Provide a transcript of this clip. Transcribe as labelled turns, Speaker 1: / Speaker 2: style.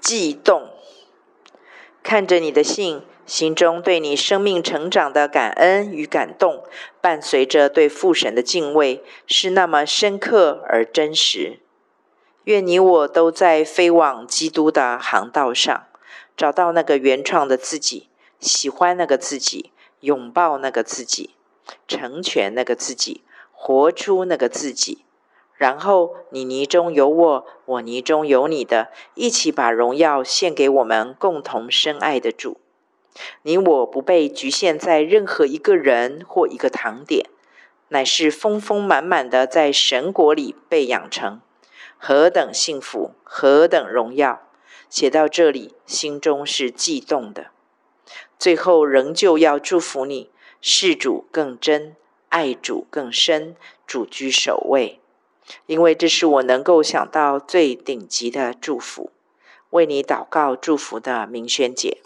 Speaker 1: 悸动，看着你的信，心中对你生命成长的感恩与感动，伴随着对父神的敬畏，是那么深刻而真实。愿你我都在飞往基督的航道上，找到那个原创的自己，喜欢那个自己，拥抱那个自己，成全那个自己，活出那个自己。然后你泥中有我，我泥中有你的，一起把荣耀献给我们共同深爱的主。你我不被局限在任何一个人或一个堂点，乃是丰丰满满的在神国里被养成。何等幸福，何等荣耀！写到这里，心中是悸动的。最后，仍旧要祝福你，事主更真，爱主更深，主居首位。因为这是我能够想到最顶级的祝福。为你祷告祝福的明轩姐。